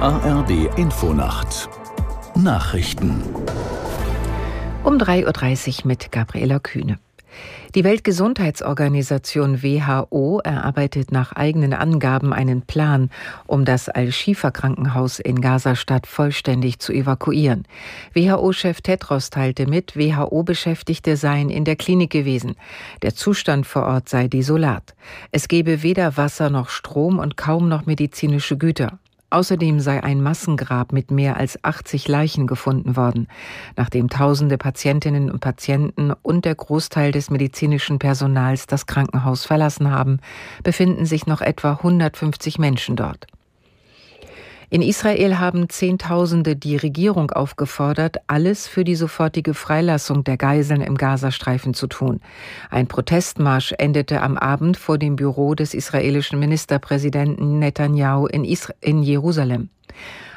ARD Infonacht Nachrichten um 3.30 Uhr mit Gabriela Kühne. Die Weltgesundheitsorganisation WHO erarbeitet nach eigenen Angaben einen Plan, um das Al-Shifa-Krankenhaus in Gaza-Stadt vollständig zu evakuieren. WHO-Chef Tedros teilte mit, WHO-Beschäftigte seien in der Klinik gewesen. Der Zustand vor Ort sei desolat. Es gebe weder Wasser noch Strom und kaum noch medizinische Güter. Außerdem sei ein Massengrab mit mehr als 80 Leichen gefunden worden, nachdem tausende Patientinnen und Patienten und der Großteil des medizinischen Personals das Krankenhaus verlassen haben, befinden sich noch etwa 150 Menschen dort. In Israel haben Zehntausende die Regierung aufgefordert, alles für die sofortige Freilassung der Geiseln im Gazastreifen zu tun. Ein Protestmarsch endete am Abend vor dem Büro des israelischen Ministerpräsidenten Netanyahu in, Isra in Jerusalem.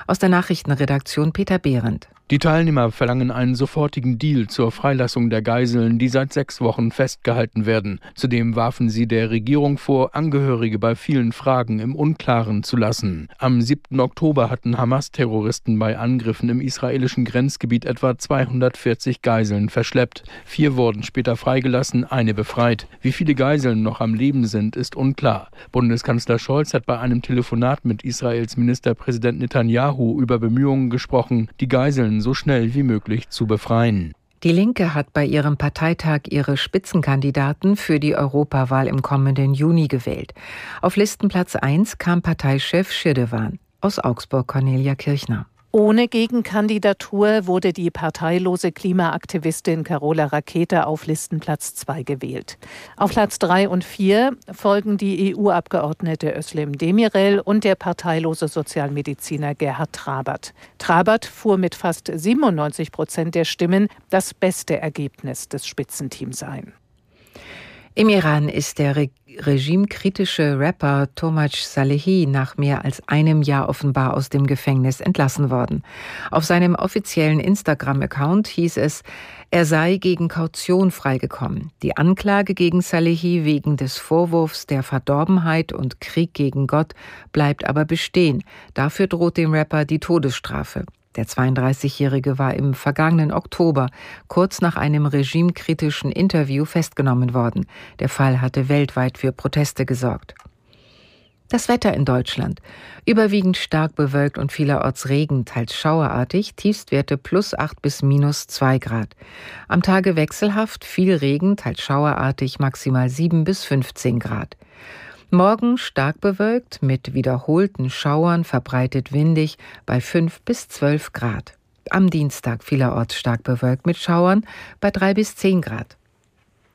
Aus der Nachrichtenredaktion Peter Behrendt. Die Teilnehmer verlangen einen sofortigen Deal zur Freilassung der Geiseln, die seit sechs Wochen festgehalten werden. Zudem warfen sie der Regierung vor, Angehörige bei vielen Fragen im Unklaren zu lassen. Am 7. Oktober hatten Hamas-Terroristen bei Angriffen im israelischen Grenzgebiet etwa 240 Geiseln verschleppt. Vier wurden später freigelassen, eine befreit. Wie viele Geiseln noch am Leben sind, ist unklar. Bundeskanzler Scholz hat bei einem Telefonat mit Israels Ministerpräsident Netanyahu über Bemühungen gesprochen, die Geiseln so schnell wie möglich zu befreien. Die Linke hat bei ihrem Parteitag ihre Spitzenkandidaten für die Europawahl im kommenden Juni gewählt. Auf Listenplatz 1 kam Parteichef Schirdewan. Aus Augsburg Cornelia Kirchner. Ohne Gegenkandidatur wurde die parteilose Klimaaktivistin Carola Rakete auf Listenplatz 2 gewählt. Auf Platz 3 und 4 folgen die EU-Abgeordnete Özlem Demirel und der parteilose Sozialmediziner Gerhard Trabert. Trabert fuhr mit fast 97 Prozent der Stimmen das beste Ergebnis des Spitzenteams ein. Im Iran ist der Re regimekritische Rapper Tomaj Salehi nach mehr als einem Jahr offenbar aus dem Gefängnis entlassen worden. Auf seinem offiziellen Instagram-Account hieß es, er sei gegen Kaution freigekommen. Die Anklage gegen Salehi wegen des Vorwurfs der Verdorbenheit und Krieg gegen Gott bleibt aber bestehen. Dafür droht dem Rapper die Todesstrafe. Der 32-Jährige war im vergangenen Oktober kurz nach einem regimekritischen Interview festgenommen worden. Der Fall hatte weltweit für Proteste gesorgt. Das Wetter in Deutschland. Überwiegend stark bewölkt und vielerorts Regen, teils schauerartig, Tiefstwerte plus 8 bis minus 2 Grad. Am Tage wechselhaft, viel Regen, teils schauerartig, maximal 7 bis 15 Grad. Morgen stark bewölkt mit wiederholten Schauern, verbreitet windig bei 5 bis 12 Grad. Am Dienstag vielerorts stark bewölkt mit Schauern bei 3 bis 10 Grad.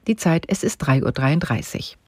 Die Zeit, es ist 3.33 Uhr.